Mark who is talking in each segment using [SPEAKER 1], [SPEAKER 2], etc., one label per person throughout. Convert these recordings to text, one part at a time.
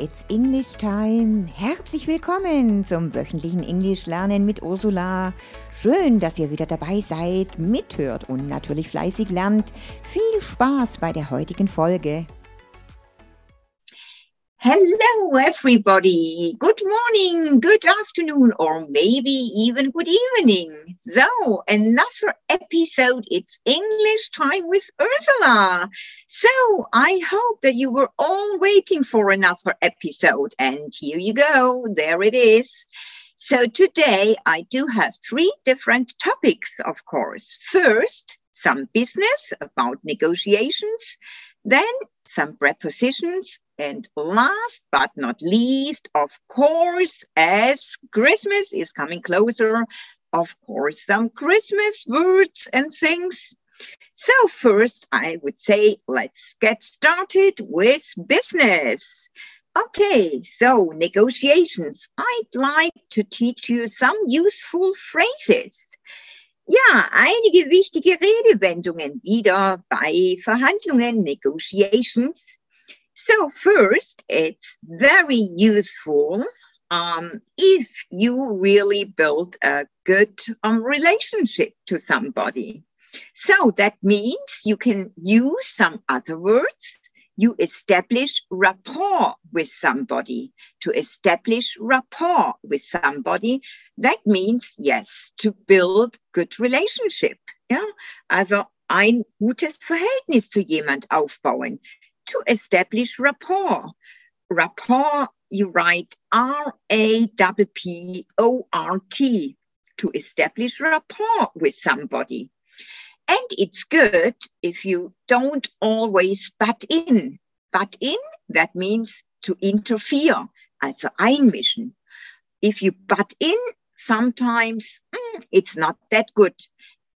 [SPEAKER 1] it's English time. Herzlich willkommen zum wöchentlichen Englisch lernen mit Ursula. Schön, dass ihr wieder dabei seid, mithört und natürlich fleißig lernt. Viel Spaß bei der heutigen Folge.
[SPEAKER 2] Hello, everybody. Good morning, good afternoon, or maybe even good evening. So, another episode. It's English time with Ursula. So, I hope that you were all waiting for another episode. And here you go. There it is. So, today I do have three different topics, of course. First, some business about negotiations. Then, some prepositions and last but not least, of course, as Christmas is coming closer, of course, some Christmas words and things. So, first, I would say let's get started with business. Okay, so negotiations. I'd like to teach you some useful phrases. Ja, einige wichtige Redewendungen wieder bei Verhandlungen, negotiations. So first, it's very useful um, if you really build a good um, relationship to somebody. So that means you can use some other words. You establish rapport with somebody. To establish rapport with somebody, that means, yes, to build good relationship. Ja? Also ein gutes Verhältnis zu jemand aufbauen. to establish rapport. Rapport, you write R A P P O R T to establish rapport with somebody. And it's good if you don't always butt in. Butt in, that means to interfere, also einmischen. If you butt in, sometimes mm, it's not that good.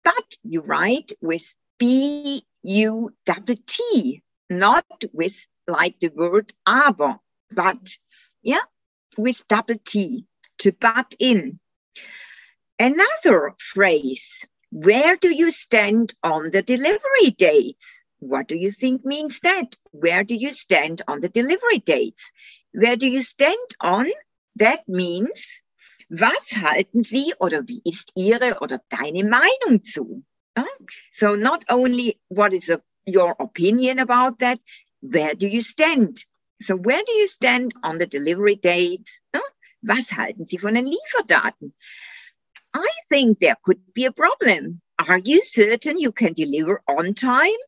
[SPEAKER 2] But you write with B U T T, not with like the word aber, but yeah, with double T to butt in. Another phrase, where do you stand on the delivery date? What do you think means that? Where do you stand on the delivery dates? Where do you stand on? That means, was halten Sie oder wie ist Ihre oder deine Meinung zu? So not only what is a your opinion about that. Where do you stand? So where do you stand on the delivery date? Was halten Sie von den Lieferdaten? I think there could be a problem. Are you certain you can deliver on time?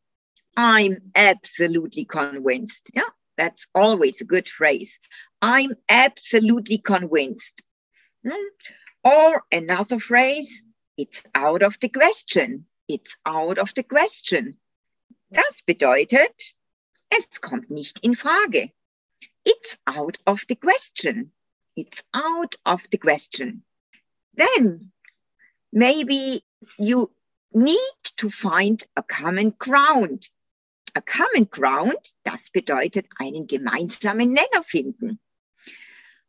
[SPEAKER 2] I'm absolutely convinced. Yeah, that's always a good phrase. I'm absolutely convinced. Hmm? Or another phrase, it's out of the question. It's out of the question. Das bedeutet, es kommt nicht in Frage. It's out of the question. It's out of the question. Then maybe you need to find a common ground. A common ground, das bedeutet einen gemeinsamen Nenner finden.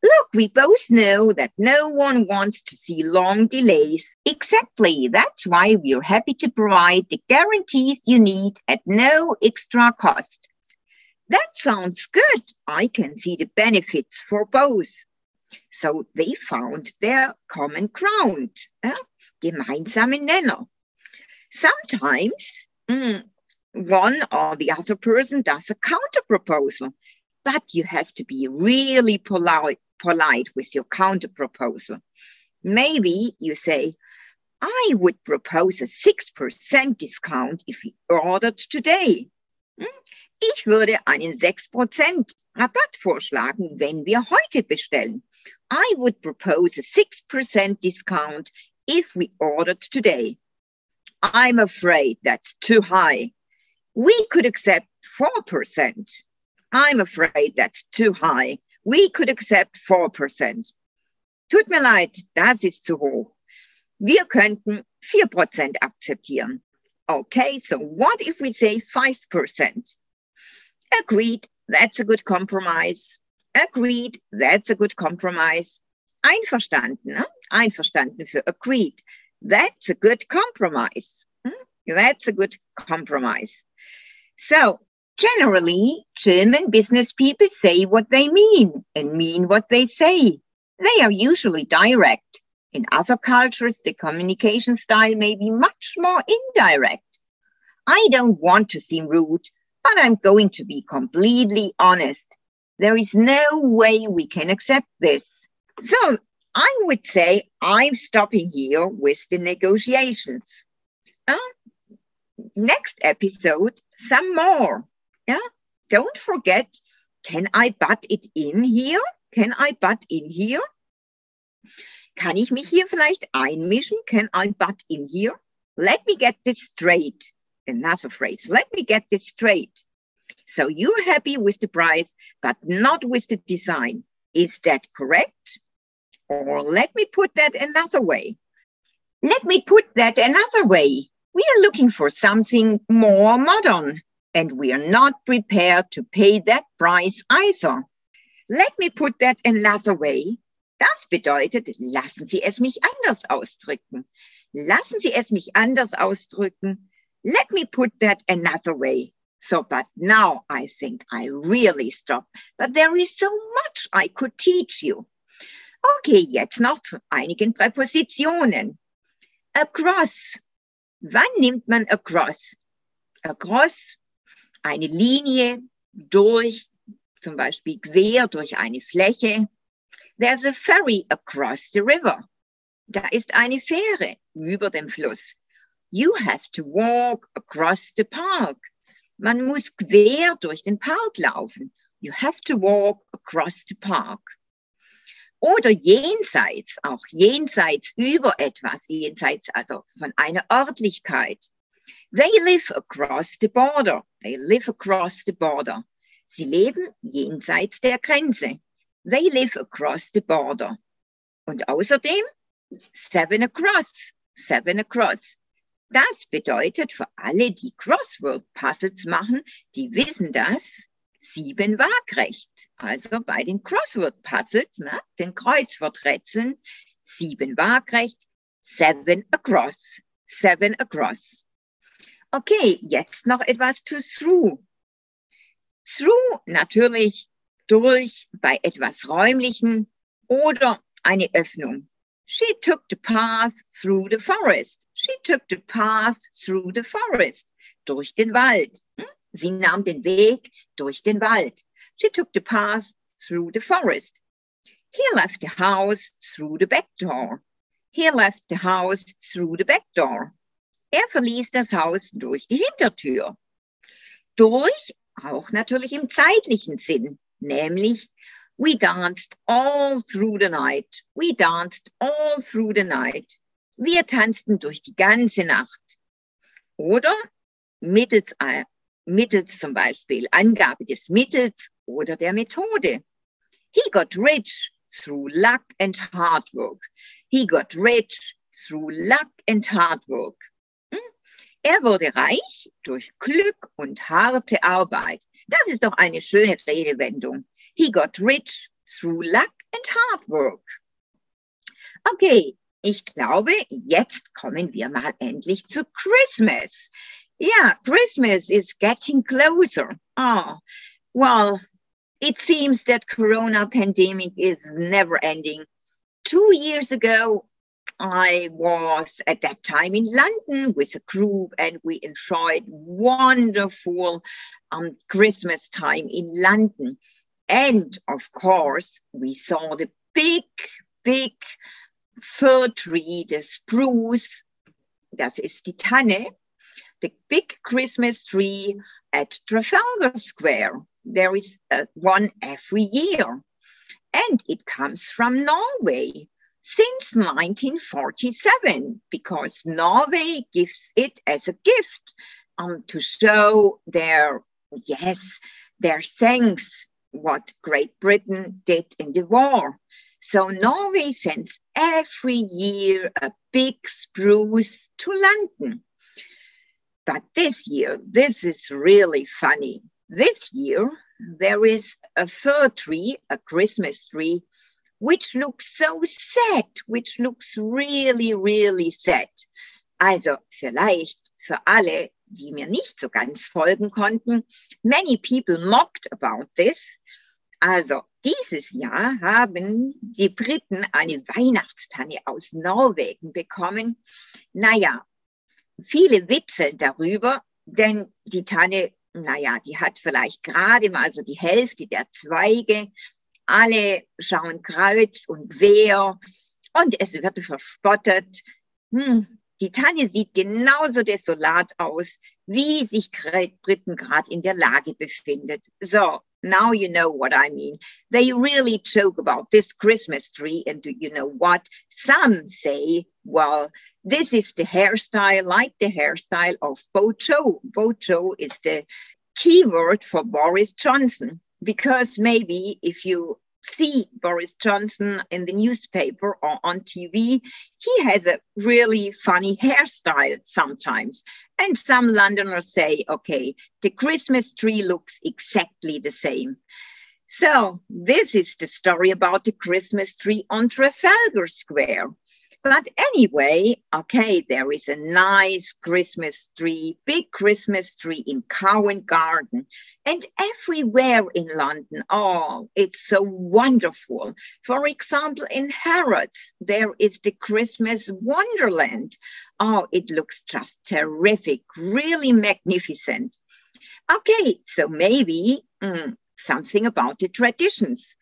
[SPEAKER 2] Look, we both know that no one wants to see long delays. Exactly. That's why we're happy to provide the guarantees you need at no extra cost. That sounds good. I can see the benefits for both. So they found their common ground, uh, gemeinsamen Nenner. Sometimes mm, one or the other person does a counter proposal, but you have to be really polite polite with your counter proposal. Maybe you say, I would propose a 6% discount if we ordered today. Hm? Ich würde einen 6% Rabatt vorschlagen, wenn wir heute bestellen. I would propose a 6% discount if we ordered today. I'm afraid that's too high. We could accept 4%. I'm afraid that's too high. We could accept 4%. Tut mir leid, das ist zu hoch. Wir könnten 4% akzeptieren. Okay, so what if we say 5%? Agreed, that's a good compromise. Agreed, that's a good compromise. Einverstanden, ne? Einverstanden für agreed. That's a good compromise. Hmm? That's a good compromise. So Generally, German business people say what they mean and mean what they say. They are usually direct. In other cultures, the communication style may be much more indirect. I don't want to seem rude, but I'm going to be completely honest. There is no way we can accept this. So I would say I'm stopping here with the negotiations. Uh, next episode, some more. Yeah. Don't forget, can I butt it in here? Can I butt in here? Kann ich mich hier vielleicht einmischen? Can I butt in here? Let me get this straight. Another phrase. Let me get this straight. So you're happy with the price, but not with the design. Is that correct? Or let me put that another way. Let me put that another way. We are looking for something more modern and we are not prepared to pay that price either. Let me put that another way. Das bedeutet, lassen Sie es mich anders ausdrücken. Lassen Sie es mich anders ausdrücken. Let me put that another way. So, but now I think I really stop. But there is so much I could teach you. Okay, jetzt noch zu einigen Präpositionen. Across. Wann nimmt man across? Across eine Linie durch, zum Beispiel quer durch eine Fläche. There's a ferry across the river. Da ist eine Fähre über dem Fluss. You have to walk across the park. Man muss quer durch den Park laufen. You have to walk across the park. Oder jenseits, auch jenseits über etwas, jenseits also von einer Örtlichkeit. They live across the border. They live across the border. Sie leben jenseits der Grenze. They live across the border. Und außerdem seven across. Seven across. Das bedeutet für alle, die Crossword-Puzzles machen, die wissen das, sieben waagrecht. Also bei den Crossword-Puzzles, ne, den Kreuzworträtseln, sieben waagrecht, seven across. Seven across. Okay, jetzt noch etwas zu through. Through natürlich durch bei etwas räumlichen oder eine Öffnung. She took the path through the forest. She took the path through the forest. Durch den Wald. Hm? Sie nahm den Weg durch den Wald. She took the path through the forest. He left the house through the back door. He left the house through the back door. Er verließ das Haus durch die Hintertür. Durch auch natürlich im zeitlichen Sinn, nämlich we danced all through the night. We danced all through the night. Wir tanzten durch die ganze Nacht. Oder mittels, äh, mittels zum Beispiel Angabe des Mittels oder der Methode. He got rich through luck and hard work. He got rich through luck and hard work. Er wurde reich durch Glück und harte Arbeit. Das ist doch eine schöne Redewendung. He got rich through luck and hard work. Okay, ich glaube, jetzt kommen wir mal endlich zu Christmas. Yeah, Christmas is getting closer. Oh, well, it seems that Corona pandemic is never ending. Two years ago, I was at that time in London with a group and we enjoyed wonderful um, Christmas time in London. And of course, we saw the big, big fir tree, the spruce, that is die Tanne, the big Christmas tree at Trafalgar Square. There is uh, one every year. And it comes from Norway since 1947 because Norway gives it as a gift um, to show their, yes, their thanks what Great Britain did in the war. So Norway sends every year a big spruce to London. But this year, this is really funny. This year, there is a fir tree, a Christmas tree, which looks so sad, which looks really, really sad. Also vielleicht für alle, die mir nicht so ganz folgen konnten. Many people mocked about this. Also, dieses Jahr haben die Briten eine Weihnachtstanne aus Norwegen bekommen. Naja, viele witzeln darüber, denn die Tanne, naja, die hat vielleicht gerade mal so die Hälfte der Zweige. Alle schauen kreuz und quer und es wird verspottet. Hm, die Tanne sieht genauso desolat aus, wie sich Briten gerade in der Lage befindet. So, now you know what I mean. They really joke about this Christmas tree, and do you know what? Some say, well, this is the hairstyle, like the hairstyle of Bojo. Bojo is the keyword for Boris Johnson, because maybe if you see Boris Johnson in the newspaper or on TV, he has a really funny hairstyle sometimes. And some Londoners say, okay, the Christmas tree looks exactly the same. So, this is the story about the Christmas tree on Trafalgar Square. But anyway, okay, there is a nice Christmas tree, big Christmas tree in Covent Garden and everywhere in London. Oh, it's so wonderful. For example, in Harrods, there is the Christmas Wonderland. Oh, it looks just terrific, really magnificent. Okay, so maybe mm, something about the traditions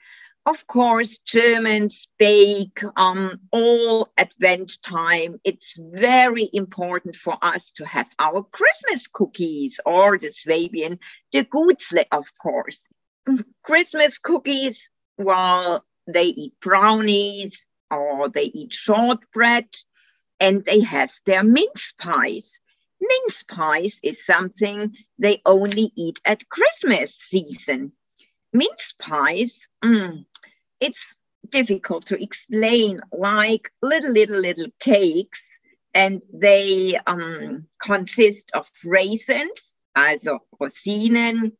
[SPEAKER 2] of course, Germans bake um, all Advent time. It's very important for us to have our Christmas cookies or the Swabian, the Gutzle, of course. Christmas cookies, well, they eat brownies or they eat shortbread and they have their mince pies. Mince pies is something they only eat at Christmas season. Mince pies, mm, it's difficult to explain like little, little, little cakes, and they um, consist of raisins, also Rosinen,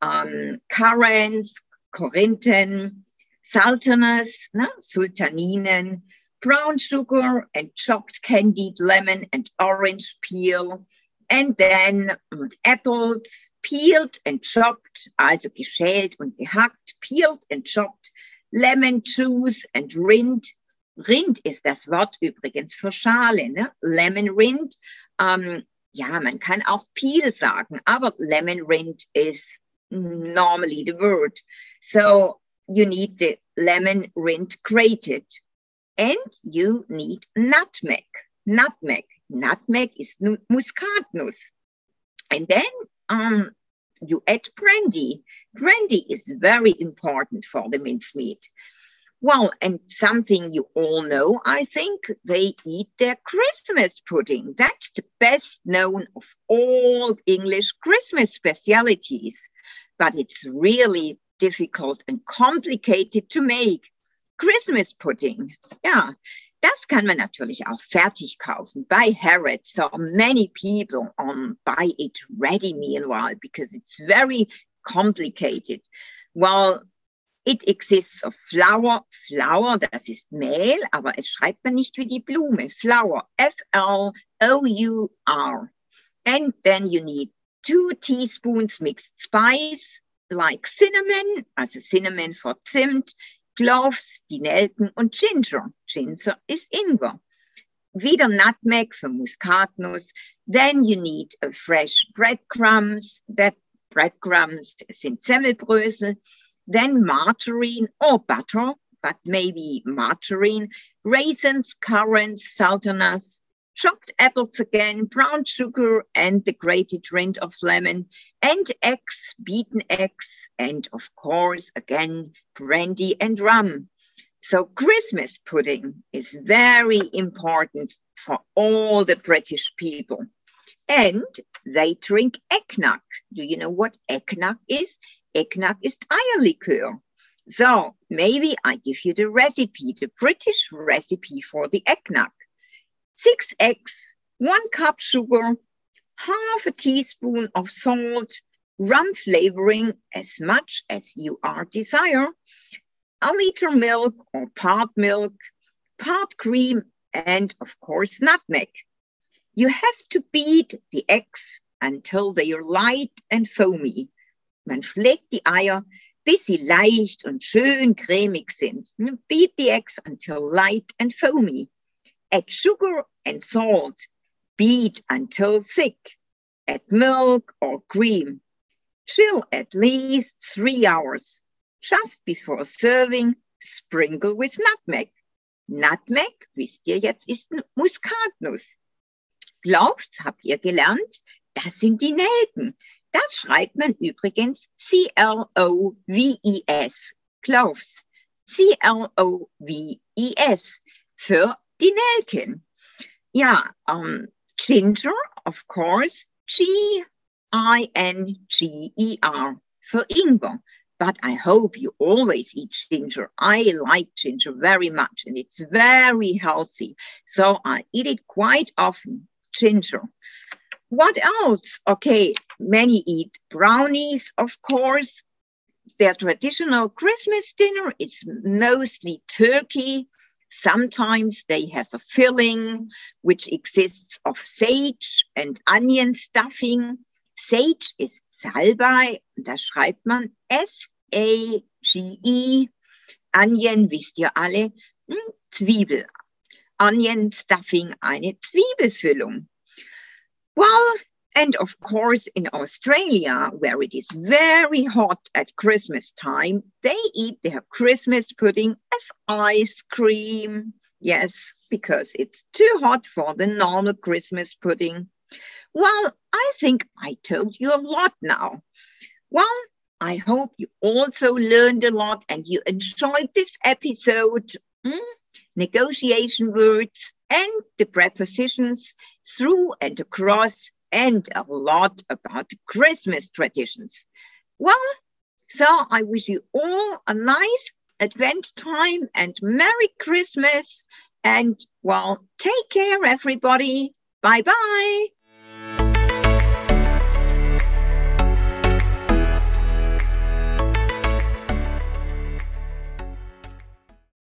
[SPEAKER 2] um, currants, Corinthen, sultanas, no? sultaninen, brown sugar, and chopped candied lemon and orange peel, and then um, apples, peeled and chopped, also geschält und gehackt, peeled and chopped, Lemon Juice and Rind. Rind ist das Wort übrigens für Schale, ne? Lemon Rind. Ähm, ja, man kann auch Peel sagen, aber Lemon Rind is normally the word. So you need the lemon rind grated and you need nutmeg. Nutmeg. Nutmeg is muskatnuss. And then um, you add brandy. Brandy is very important for the mincemeat. Well, and something you all know, I think, they eat their Christmas pudding. That's the best known of all English Christmas specialities. But it's really difficult and complicated to make. Christmas pudding. Yeah, Das kann man natürlich auch fertig kaufen bei Harrods. So many people um, buy it ready meanwhile because it's very complicated. Well, it exists of flour. Flour, das ist Mehl, aber es schreibt man nicht wie die Blume. Flour, F-L-O-U-R. And then you need two teaspoons mixed spice, like cinnamon, also cinnamon for Zimt, cloves, die Nelken und Ginger. Ginger ist Ingwer. Wieder nutmeg, so Muskatnuss. Then you need a fresh breadcrumbs. That breadcrumbs sind Semmelbrösel. Then margarine or butter, but maybe margarine. Raisins, currants, sultanas, chopped apples again, brown sugar, and the grated rind of lemon, and eggs, beaten eggs, and of course, again, brandy and rum. So, Christmas pudding is very important for all the British people. And they drink eggnog. Do you know what eggnog is? Eggnog is Eierlikör. So, maybe I give you the recipe, the British recipe for the eggnog six eggs, one cup sugar, half a teaspoon of salt, rum flavoring as much as you are desire, a liter milk or part milk, part cream, and of course, nutmeg. You have to beat the eggs until they are light and foamy. Man schlägt die Eier, bis sie leicht und schön cremig sind. Beat the eggs until light and foamy. Add sugar and salt. Beat until thick. Add milk or cream. Chill at least three hours. Just before serving, sprinkle with nutmeg. Nutmeg, wisst ihr jetzt, ist Muskatnuss. Glaubt, habt ihr gelernt, das sind die Nelken. Das schreibt man übrigens C-L-O-V-E-S. Cloves. C-L-O-V-E-S. Für die Nelken. Ja, um, Ginger, of course, G-I-N-G-E-R. Für Ingwer. But I hope you always eat ginger. I like ginger very much and it's very healthy. So I eat it quite often, ginger. What else? Okay, many eat brownies, of course. Their traditional Christmas dinner is mostly turkey. Sometimes they have a filling which exists of sage and onion stuffing. Sage ist Salbei, da schreibt man S-A-G-E. Onion wisst ihr alle, hm, Zwiebel. Onion stuffing, eine Zwiebelfüllung. Well, and of course, in Australia, where it is very hot at Christmas time, they eat their Christmas pudding as ice cream. Yes, because it's too hot for the normal Christmas pudding. Well, I think I told you a lot now. Well, I hope you also learned a lot and you enjoyed this episode. Mm? Negotiation words and the prepositions through and across and a lot about Christmas traditions. Well, so I wish you all a nice Advent time and Merry Christmas. And well, take care, everybody. Bye bye.